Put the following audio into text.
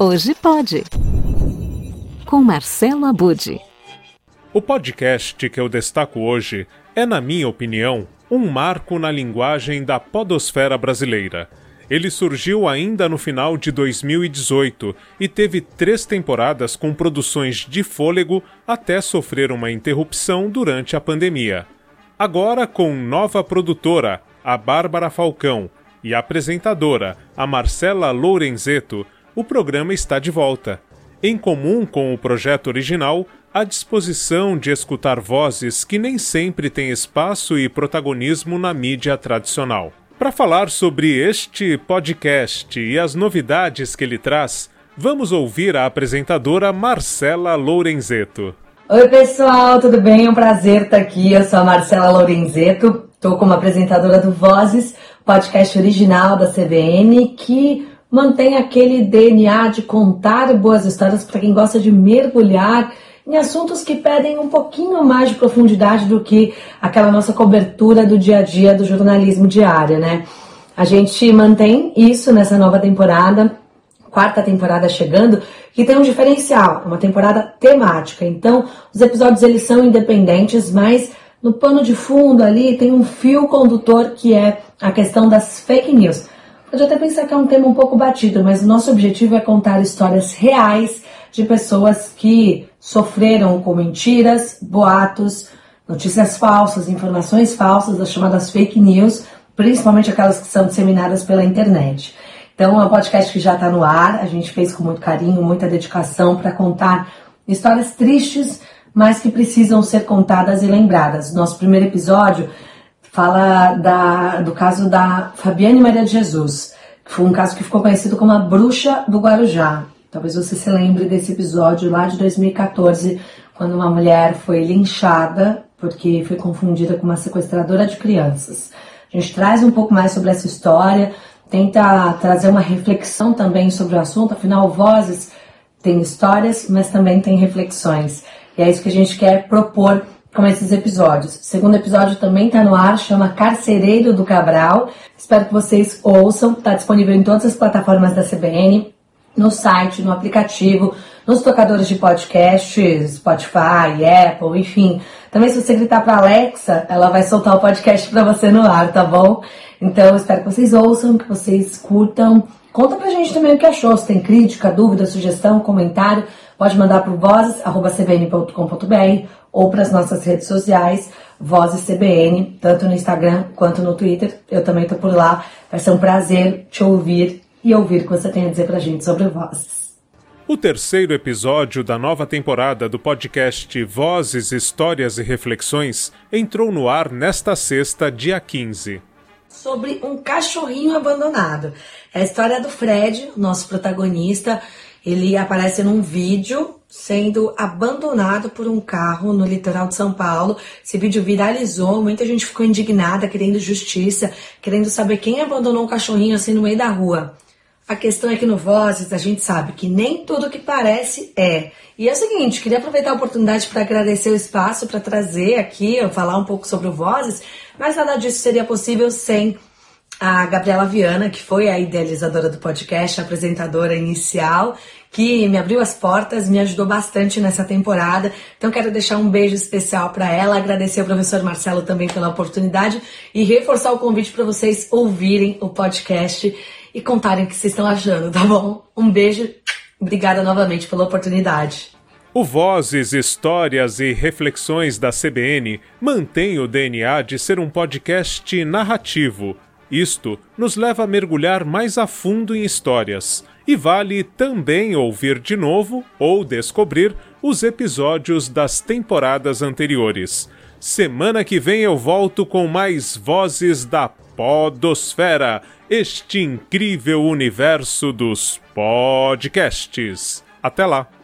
Hoje pode. Com Marcelo Abude. O podcast que eu destaco hoje é, na minha opinião, um marco na linguagem da podosfera brasileira. Ele surgiu ainda no final de 2018 e teve três temporadas com produções de fôlego até sofrer uma interrupção durante a pandemia. Agora, com nova produtora, a Bárbara Falcão, e apresentadora, a Marcela Lourenzeto, o programa está de volta. Em comum com o projeto original, a disposição de escutar vozes que nem sempre têm espaço e protagonismo na mídia tradicional. Para falar sobre este podcast e as novidades que ele traz, vamos ouvir a apresentadora Marcela Lourenzeto. Oi, pessoal, tudo bem? É um prazer estar aqui. Eu sou a Marcela Lorenzeto, estou como apresentadora do Vozes, podcast original da CBN, que mantém aquele DNA de contar boas histórias para quem gosta de mergulhar em assuntos que pedem um pouquinho mais de profundidade do que aquela nossa cobertura do dia a dia do jornalismo diário, né? A gente mantém isso nessa nova temporada quarta temporada chegando, que tem um diferencial, uma temporada temática. Então, os episódios eles são independentes, mas no pano de fundo ali tem um fio condutor que é a questão das fake news. Pode até pensar que é um tema um pouco batido, mas o nosso objetivo é contar histórias reais de pessoas que sofreram com mentiras, boatos, notícias falsas, informações falsas, as chamadas fake news, principalmente aquelas que são disseminadas pela internet. Então, é um podcast que já está no ar, a gente fez com muito carinho, muita dedicação para contar histórias tristes, mas que precisam ser contadas e lembradas. Nosso primeiro episódio fala da, do caso da Fabiane Maria de Jesus, que foi um caso que ficou conhecido como a Bruxa do Guarujá. Talvez você se lembre desse episódio lá de 2014, quando uma mulher foi linchada porque foi confundida com uma sequestradora de crianças. A gente traz um pouco mais sobre essa história, tenta trazer uma reflexão também sobre o assunto, afinal, vozes tem histórias, mas também tem reflexões. E é isso que a gente quer propor com esses episódios. O segundo episódio também está no ar, chama Carcereiro do Cabral. Espero que vocês ouçam, está disponível em todas as plataformas da CBN, no site, no aplicativo, nos tocadores de podcast, Spotify, Apple, enfim. Também se você gritar para Alexa, ela vai soltar o podcast para você no ar, tá bom? Então, espero que vocês ouçam, que vocês curtam. Conta pra gente também o que achou. Se tem crítica, dúvida, sugestão, comentário, pode mandar para vozes.cbn.com.br ou para as nossas redes sociais, Vozes CBN, tanto no Instagram quanto no Twitter. Eu também estou por lá. Vai ser um prazer te ouvir e ouvir o que você tem a dizer pra gente sobre vozes. O terceiro episódio da nova temporada do podcast Vozes, Histórias e Reflexões entrou no ar nesta sexta, dia 15 sobre um cachorrinho abandonado. É a história do Fred, nosso protagonista. Ele aparece num vídeo sendo abandonado por um carro no litoral de São Paulo. Esse vídeo viralizou, muita gente ficou indignada, querendo justiça, querendo saber quem abandonou um cachorrinho assim no meio da rua. A questão é que no Vozes a gente sabe que nem tudo que parece é. E é o seguinte, queria aproveitar a oportunidade para agradecer o espaço para trazer aqui, falar um pouco sobre o Vozes, mas nada disso seria possível sem a Gabriela Viana, que foi a idealizadora do podcast, a apresentadora inicial, que me abriu as portas, me ajudou bastante nessa temporada. Então quero deixar um beijo especial para ela, agradecer ao professor Marcelo também pela oportunidade e reforçar o convite para vocês ouvirem o podcast e contarem o que vocês estão achando, tá bom? Um beijo, obrigada novamente pela oportunidade. O Vozes, Histórias e Reflexões da CBN mantém o DNA de ser um podcast narrativo. Isto nos leva a mergulhar mais a fundo em histórias. E vale também ouvir de novo ou descobrir os episódios das temporadas anteriores. Semana que vem eu volto com mais Vozes da Podosfera este incrível universo dos podcasts. Até lá!